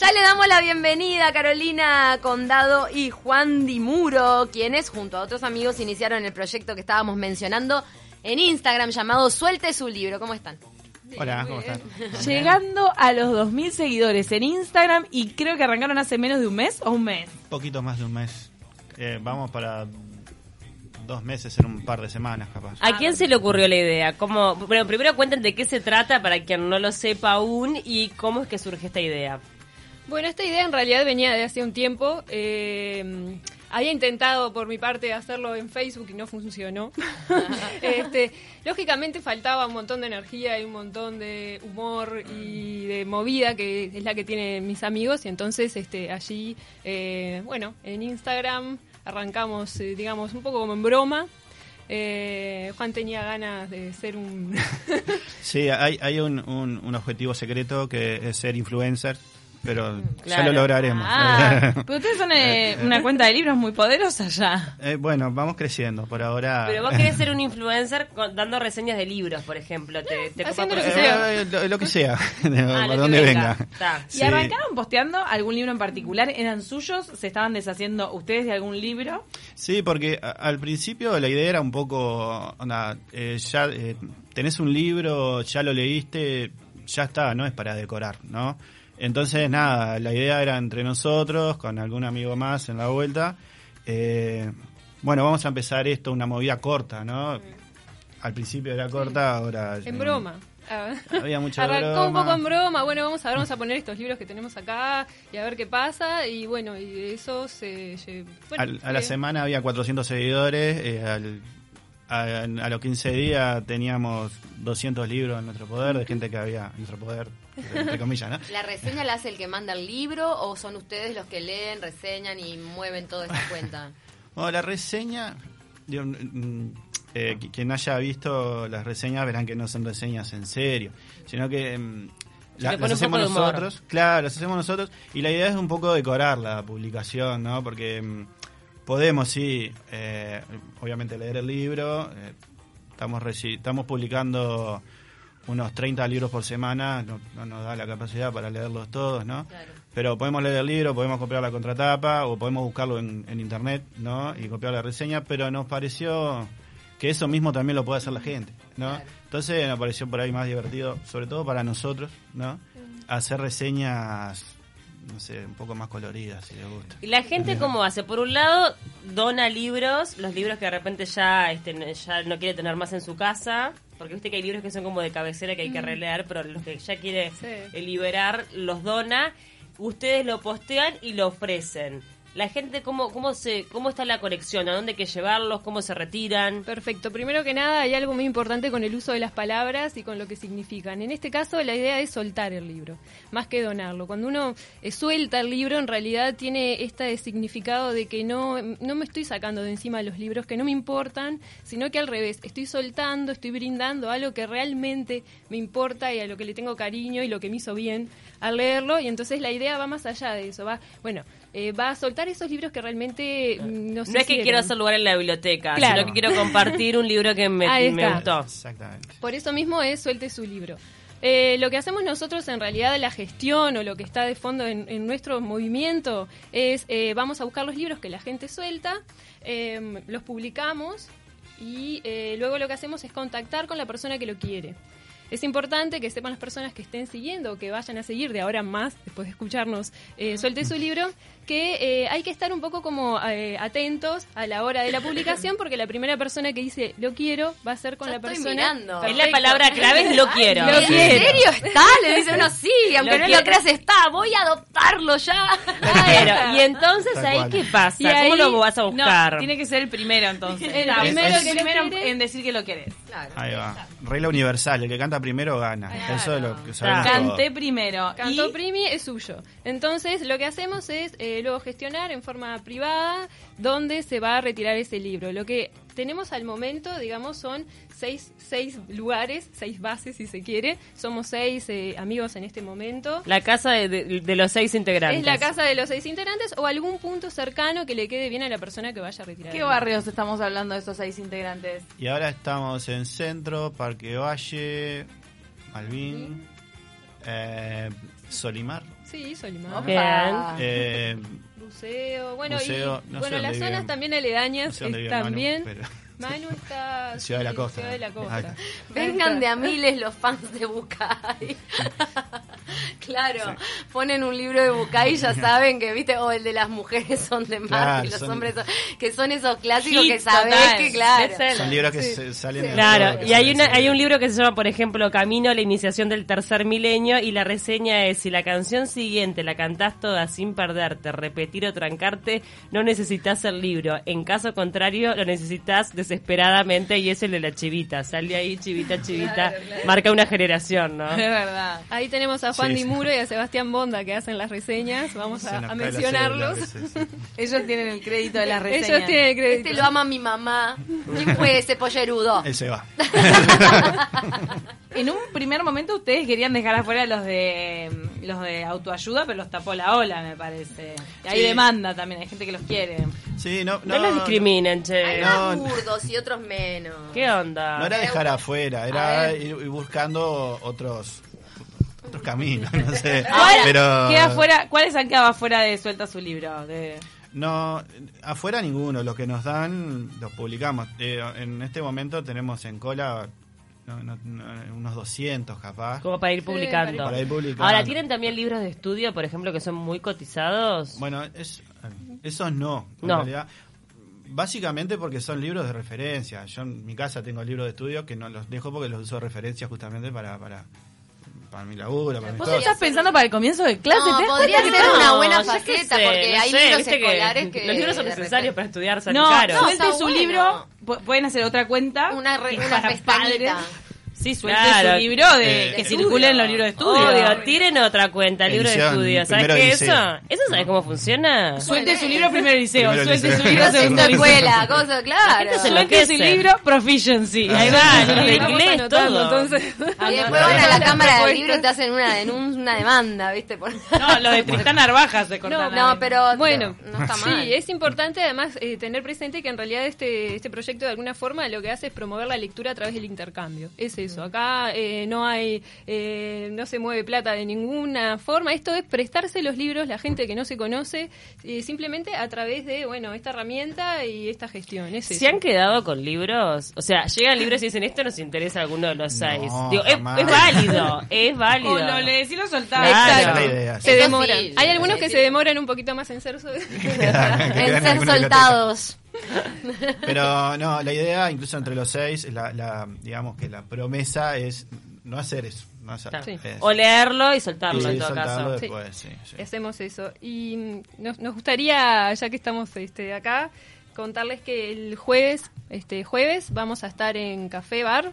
Ya le damos la bienvenida a Carolina Condado y Juan Dimuro, quienes junto a otros amigos iniciaron el proyecto que estábamos mencionando en Instagram llamado Suelte su libro. ¿Cómo están? Hola, ¿cómo están? Llegando a los 2.000 seguidores en Instagram y creo que arrancaron hace menos de un mes o un mes. Poquito más de un mes. Eh, vamos para dos meses en un par de semanas, capaz. ¿A quién se le ocurrió la idea? ¿Cómo, bueno, primero cuenten de qué se trata para quien no lo sepa aún y cómo es que surge esta idea. Bueno, esta idea en realidad venía de hace un tiempo. Eh, había intentado por mi parte hacerlo en Facebook y no funcionó. este, lógicamente faltaba un montón de energía y un montón de humor y de movida que es la que tienen mis amigos y entonces este, allí, eh, bueno, en Instagram arrancamos, eh, digamos, un poco como en broma. Eh, Juan tenía ganas de ser un... sí, hay, hay un, un, un objetivo secreto que es ser influencer pero ya lo lograremos. Ah, pero ustedes son eh, una cuenta de libros muy poderosa ya. Eh, bueno, vamos creciendo. Por ahora. Pero vos querés ser un influencer con- dando reseñas de libros, por ejemplo. Te, te Haciendo copa lo que sea. Eh, lo, lo que sea, Ah, por donde venga. ¿Y Sí. arrancaron posteando algún libro en particular? ¿Eran suyos? ¿Se estaban deshaciendo ustedes de algún libro? Sí, porque a- al principio la idea era un poco, onda, eh, ya eh, tenés un libro, ya lo leíste, ya está, no es para decorar, ¿no? Entonces, nada, la idea era entre nosotros, con algún amigo más en la vuelta. eh, bueno, vamos a empezar esto, una movida corta, ¿no? Al principio era corta, ahora... en eh, broma. Ah. Había mucha Arrancó un poco en broma, bueno, vamos a ver, vamos a poner estos libros que tenemos acá y a ver qué pasa y bueno, y eso se... bueno, Al- a la fue- semana había 400 seguidores, eh, al- a, a los 15 días teníamos 200 libros en nuestro poder, de gente que había en nuestro poder, entre comillas, ¿no? ¿La reseña la hace el que manda el libro o son ustedes los que leen, reseñan y mueven toda esta cuenta? Bueno, la reseña, digo, eh, qui- quien haya visto las reseñas verán que no son reseñas en serio, sino que mm, la- las hacemos nosotros, claro, las hacemos nosotros, y la idea es un poco decorar la publicación, ¿no? Porque mm, podemos, sí, eh, obviamente leer el libro, eh, estamos, estamos publicando unos 30 libros por semana, no, no nos da la capacidad para leerlos todos, ¿no? Claro. Pero podemos leer el libro, podemos copiar la contratapa o podemos buscarlo en, en internet, ¿no? Y copiar la reseña, pero nos pareció que eso mismo también lo puede hacer la gente, ¿no? Claro. Entonces nos pareció por ahí más divertido, sobre todo para nosotros, ¿no? Hacer reseñas, no sé, un poco más coloridas, si les gusta. ¿Y la gente cómo hace? Por un lado, dona libros, los libros que de repente ya, este, no- ya no quiere tener más en su casa, porque viste que hay libros que son como de cabecera que hay que releer, pero los que ya quiere Sí. eh, liberar los dona, ustedes lo postean y lo ofrecen. La gente, ¿cómo, cómo, se, ¿cómo está la conexión? ¿A dónde hay que llevarlos? ¿Cómo se retiran? Perfecto. Primero que nada, hay algo muy importante con el uso de las palabras y con lo que significan. En este caso, la idea es soltar el libro, más que donarlo. Cuando uno eh, suelta el libro, en realidad tiene este significado de que no, no me estoy sacando de encima los libros que no me importan, sino que al revés, estoy soltando, estoy brindando algo que realmente me importa y a lo que le tengo cariño y lo que me hizo bien al leerlo. Y entonces la idea va más allá de eso. Va, bueno, eh, va a soltar esos libros que realmente mm, no No es que quiero hacer lugar en la biblioteca, Claro. sino que quiero compartir un libro que me, Ahí me gustó. Exactamente. Por eso mismo es suelte su libro. Eh, lo que hacemos nosotros en realidad la gestión o lo que está de fondo en, en nuestro movimiento es eh, vamos a buscar los libros que la gente suelta, eh, los publicamos y eh, luego lo que hacemos es contactar con la persona que lo quiere. Es importante que sepan las personas que estén siguiendo o que vayan a seguir de ahora en más, después de escucharnos, eh, suelte su libro, que eh, hay que estar un poco como eh, atentos a la hora de la publicación porque la primera persona que dice lo quiero va a ser con Ya la estoy persona. mirando. Es la palabra clave, es lo quiero. Lo ¿En quiero. serio está? Le dice uno sí, aunque Lo no quiero. lo creas está. Voy a adoptarlo ya. Pero, y entonces Tal ahí cual. qué pasa, Y ahí- ¿cómo lo vas a buscar? No, tiene que ser el primero entonces. El primero que en decir que lo querés. Claro. Ahí va. Regla universal, el que canta primero gana. Eso es lo que sabemos Claro. Canté primero. Canto y Primi es suyo. Entonces, lo que hacemos es eh, luego gestionar en forma privada dónde se va a retirar ese libro. Lo que tenemos al momento, digamos, son seis, seis lugares, seis bases, si se quiere. Somos seis eh, amigos en este momento. La casa de, de- de los seis integrantes. Es la casa de los seis integrantes o algún punto cercano que le quede bien a la persona que vaya a retirar. ¿Qué barrios estamos hablando de esos seis integrantes? Y ahora estamos en Centro, Parque Valle, Malvin, eh, Solimar. Sí, Solimar. Bien. Eh, Buceo, bueno, Buceo, y no bueno, las zonas viven. también no aledañas sé eh, vive Manu, también. pero- Manu está Ciudad de la Costa. Ciudad de la Costa. Vengan de a miles los fans de Bucay. claro, ponen un libro de Bucay y ya saben que, viste, o el de las mujeres son de mar Claro, y los son- hombres son, que son esos clásicos Hit que sabés total. que, claro. Son libros que se- salen en Claro, y hay, una, hay un libro que se llama, por ejemplo, Camino a la iniciación del tercer milenio y la reseña es, si la canción siguiente la cantás toda sin perderte, repetir o trancarte, no necesitas el libro. En caso contrario, lo necesitas desesperadamente y es el de la chivita. Sale ahí, chivita, chivita, marca una generación, ¿no? Es verdad. Ahí tenemos a Juan Sí, Di sí. Muro y a Sebastián Bonda que hacen las reseñas. Vamos a, mencionarlos. Ellos tienen el crédito de las reseñas. Ellos tienen el crédito. Este lo ama mi mamá. ¿Quién fue ese pollerudo? Él se va. En un primer momento ustedes querían dejar afuera los de los de autoayuda, pero los tapó la ola, me parece. Y hay Sí. demanda también, hay gente que los quiere. Sí, no, No, los discriminen, che. Hay No, más no. burdos y otros menos. ¿Qué onda? No era dejar afuera, era ir buscando otros otros caminos, no sé. ¿Cuál, Pero queda afuera, ¿Cuáles han quedado afuera de Suelta su libro? De... no, afuera ninguno. Los que nos dan los publicamos. Eh, en este momento tenemos en cola no, no, no, unos 200 capaz. Como para ir publicando. Para ir publicando. Ahora, ¿tienen también libros de estudio, por ejemplo, que son muy cotizados? Bueno, es, esos no, en No. realidad. Básicamente porque son libros de referencia. Yo en mi casa tengo libros de estudio que no los dejo porque los uso de referencia justamente para, para, para mi laburo, para mi ¿Vos todo. estás pensando para el comienzo de clase? No, ¿te podría ser que- una No, buena faceta, sé, porque no hay sé, libros viste que escolares que... Los libros son necesarios para estudiar, salen No, caros. No, su bueno. libro, pu- pueden hacer otra cuenta. Una, re- una para pestañita. padres. Sí, suelte Claro. su libro de Eh, que de circulen los libros de estudio. Obvio, tiren otra cuenta, libro de estudio. ¿Sabes qué de es eso? ¿Eso sabes cómo funciona? Suelte su libro primero liceo, Primero suelte liceo. su libro liceo. escuela, cosa, claro. Suelte su libro proficiency. Ah. Ahí va, de. Vamos inglés, todo. entonces. Y Ah, después van a la cámara no, del no. libro y te hacen una, denun- una demanda, ¿viste? Por- No, lo de Tristán Narvajas se corta. No, pero Bueno, no está mal. Sí, es importante además eh, tener presente que en realidad este, este proyecto de alguna forma lo que hace es promover la lectura a través del intercambio. Es eso. Acá eh, no hay, eh, no se mueve plata de ninguna forma. Esto es prestarse los libros, la gente que no se conoce, eh, simplemente a través de, bueno, esta herramienta y esta gestión. Es ¿Se eso. han quedado con libros? O sea, llegan libros y dicen, esto nos interesa a alguno de los No, seis. Digo, es, válido, es válido. O lo lees y lo soltás. Claro. Se demoran. sí, Hay algunos que sí. se demoran un poquito más en ser so- Que quedan en ser soltados. Pero no, la idea, incluso entre los seis, la, la- digamos que la promesa es no hacer eso. No hacer, Claro. Sí. es- O leerlo y soltarlo y en todo soltarlo caso. Después, sí, sí. Hacemos eso. Y nos, nos gustaría, ya que estamos este, acá, contarles que el jueves, este jueves, vamos a estar en Café Bar.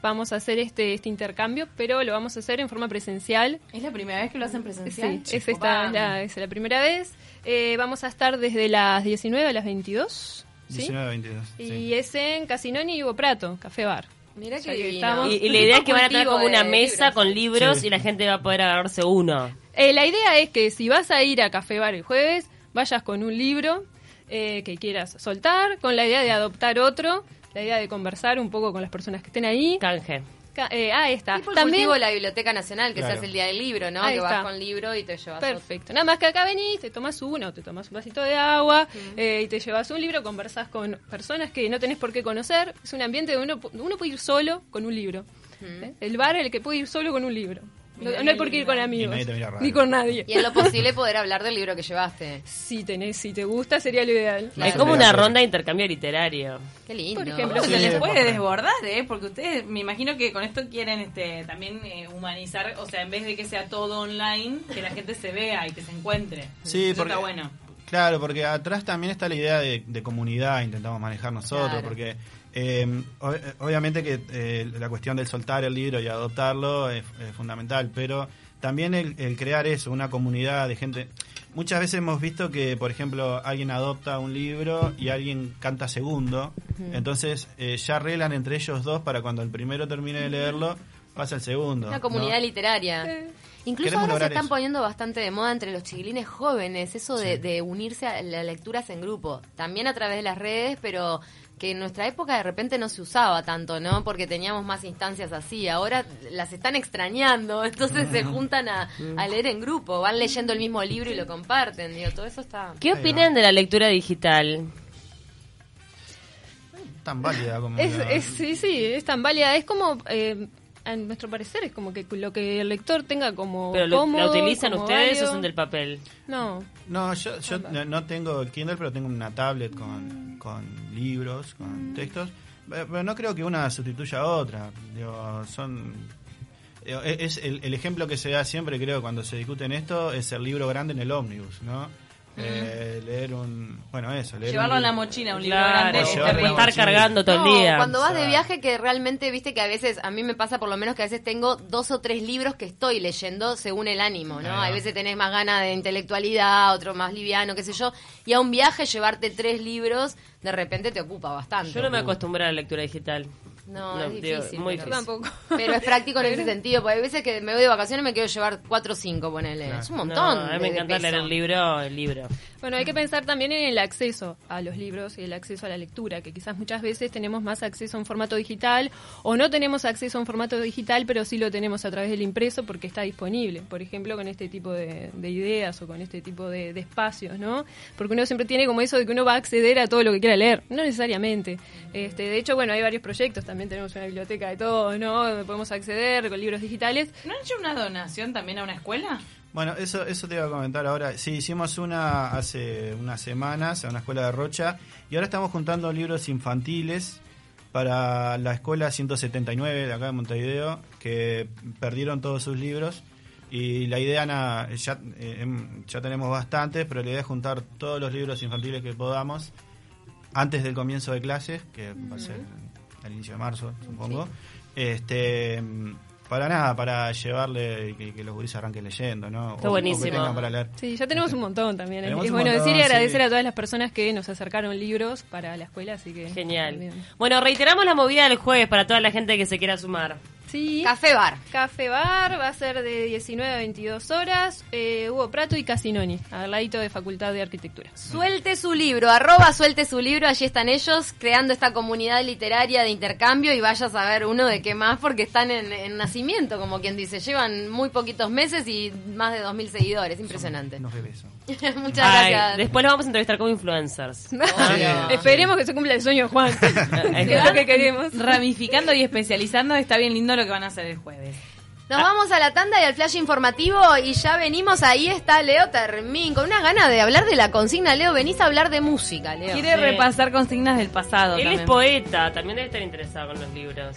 Vamos a hacer este, este intercambio, pero lo vamos a hacer en forma presencial. ¿Es la primera vez que lo hacen presencial? Sí, es esta es la, es la primera vez. Eh, vamos a estar desde las 19 a las 22. ¿Sí? 19 22. Y sí. es en Casinoni y Hugo Prato, Café Bar. Mira que estamos- Y, y la idea es que van a tener como una mesa libros. con libros Sí. y la gente va a poder agarrarse uno. Eh, la idea es que si vas a ir a Café Bar el jueves, vayas con un libro eh, que quieras soltar, con la idea de adoptar otro, la idea de conversar un poco con las personas que estén ahí. Canje. Ca- eh, ah, ahí está. Tipo el También, de la Biblioteca Nacional, que Claro. se hace el día del libro, ¿no? Ahí que vas con libro y te llevas otro. Perfecto. Nada más que acá venís, te tomas uno, te tomas un vasito de agua eh, y te llevas un libro, conversás con personas que no tenés por qué conocer. Es un ambiente donde uno, uno puede ir solo con un libro. ¿Eh? El bar es el que puede ir solo con un libro. No, no hay por qué ir con amigos. Y nadie te mira raro. Ni con nadie. Y en lo posible poder hablar del libro que llevaste. Si tenés, si te gusta, sería lo ideal. Claro. es como una ronda de intercambio literario. Qué lindo. Por ejemplo, Se Sí, les puede porque- desbordar, ¿eh? Porque ustedes, me imagino que con esto quieren este, también eh, humanizar, o sea, en vez de que sea todo online, que la gente se vea y que se encuentre. Sí, Eso porque, está bueno. Claro, porque atrás también está la idea de, de comunidad, intentamos manejar nosotros, Claro. porque eh, ob- obviamente que eh, la cuestión del soltar el libro y adoptarlo es, es fundamental, pero también el, el crear eso, una comunidad de gente. Muchas veces hemos visto que, por ejemplo, alguien adopta un libro y alguien canta segundo, entonces eh, ya arreglan entre ellos dos para cuando el primero termine de leerlo, pasa el segundo. Una comunidad ¿no? literaria. Incluso queremos ahora se están eso. poniendo bastante de moda entre los chiquilines jóvenes, eso de, de unirse a las lecturas en grupo, también a través de las redes, pero que en nuestra época de repente no se usaba tanto, ¿no? Porque teníamos más instancias así, ahora las están extrañando, entonces se juntan a, a leer en grupo, van leyendo el mismo libro y lo comparten, digo, todo eso está... ¿Qué opinan de la lectura digital? Tan válida como. Es, la- es- sí, sí, es tan válida. Es como, eh, a nuestro parecer, es como que lo que el lector tenga como ¿Pero lo- cómodo, la utilizan como ustedes o son del papel? No, No, yo, yo no, no tengo el Kindle, pero tengo una tablet con, con libros, Mm. con textos. Pero no creo que una sustituya a otra. Digo, son. digo, e- Es el, el ejemplo que se da siempre, creo, cuando se discute en esto, es el libro grande en el ómnibus, ¿no? Eh, leer un. Bueno, eso. Leer Llevarlo un en la mochila, un libro Claro, grande. Es estar cargando todo No, el día. Cuando vas de viaje, que realmente, viste que a veces, a mí me pasa por lo menos que a veces tengo dos o tres libros que estoy leyendo según el ánimo, ¿no? Hay veces tenés más ganas de intelectualidad, otro más liviano, qué sé yo. Y a un viaje llevarte tres libros, de repente te ocupa bastante. Yo no me acostumbré a la lectura digital. No, No, es digo, difícil. muy pero, yo tampoco. pero es práctico en ese sentido, porque hay veces que me voy de vacaciones y me quiero llevar cuatro o cinco, ponele. Claro. Es un montón. No, a mí me encanta peso. leer el libro, el libro. Bueno, hay que pensar también en el acceso a los libros y el acceso a la lectura, que quizás muchas veces tenemos más acceso a un formato digital o no tenemos acceso a un formato digital, pero sí lo tenemos a través del impreso porque está disponible. Por ejemplo, con este tipo de, de ideas o con este tipo de, de espacios, ¿no? Porque uno siempre tiene como eso de que uno va a acceder a todo lo que quiera leer. No necesariamente. Este, de hecho, bueno, hay varios proyectos. También tenemos una biblioteca de todo, ¿no? Donde podemos acceder con libros digitales. ¿No han hecho una donación también a una escuela? Bueno, eso, eso te iba a comentar ahora. Sí, hicimos una hace unas semanas a una escuela de Rocha y ahora estamos juntando libros infantiles para la escuela 179 de acá de Montevideo que perdieron todos sus libros y la idea nada, ya, eh, em, ya tenemos bastantes, pero la idea es juntar todos los libros infantiles que podamos antes del comienzo de clases, que va a ser al inicio de marzo, supongo. Este para nada, para llevarle y que, que los gurises arranquen leyendo, ¿no? Está O- buenísimo. tengan para leer. Sí, ya tenemos un montón también. Tenemos es un bueno montón, decir y agradecer sí. a todas las personas que nos acercaron libros para la escuela, así que Genial. también. Bueno, reiteramos la movida del jueves para toda la gente que se quiera sumar. Sí. Café bar. Café Bar va a ser de 19 a 22 horas. Eh, Hugo Prato y Casinoni, al ladito de Facultad de Arquitectura. Suelte su libro, arroba suelte su libro, allí están ellos creando esta comunidad literaria de intercambio y vaya a saber uno de qué más porque están en, en nacimiento, como quien dice, llevan muy poquitos meses y más de 2.000 seguidores, impresionante. Unos bebés son. Muchas Ay, gracias. después lo vamos a entrevistar como influencers. Obvio. Esperemos que se cumpla el sueño de Juan. es lo que queremos. Ramificando y especializando, está bien lindo lo que van a hacer el jueves. Nos vamos a la tanda y al flash informativo y ya venimos, ahí está Leo Termín, con una gana de hablar de la consigna. Leo, venís a hablar de música, Leo. Quiere Sí. repasar consignas del pasado. Él también. es poeta, también debe estar interesado con los libros.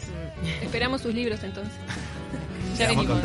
Esperamos sus libros entonces. Ya venimos.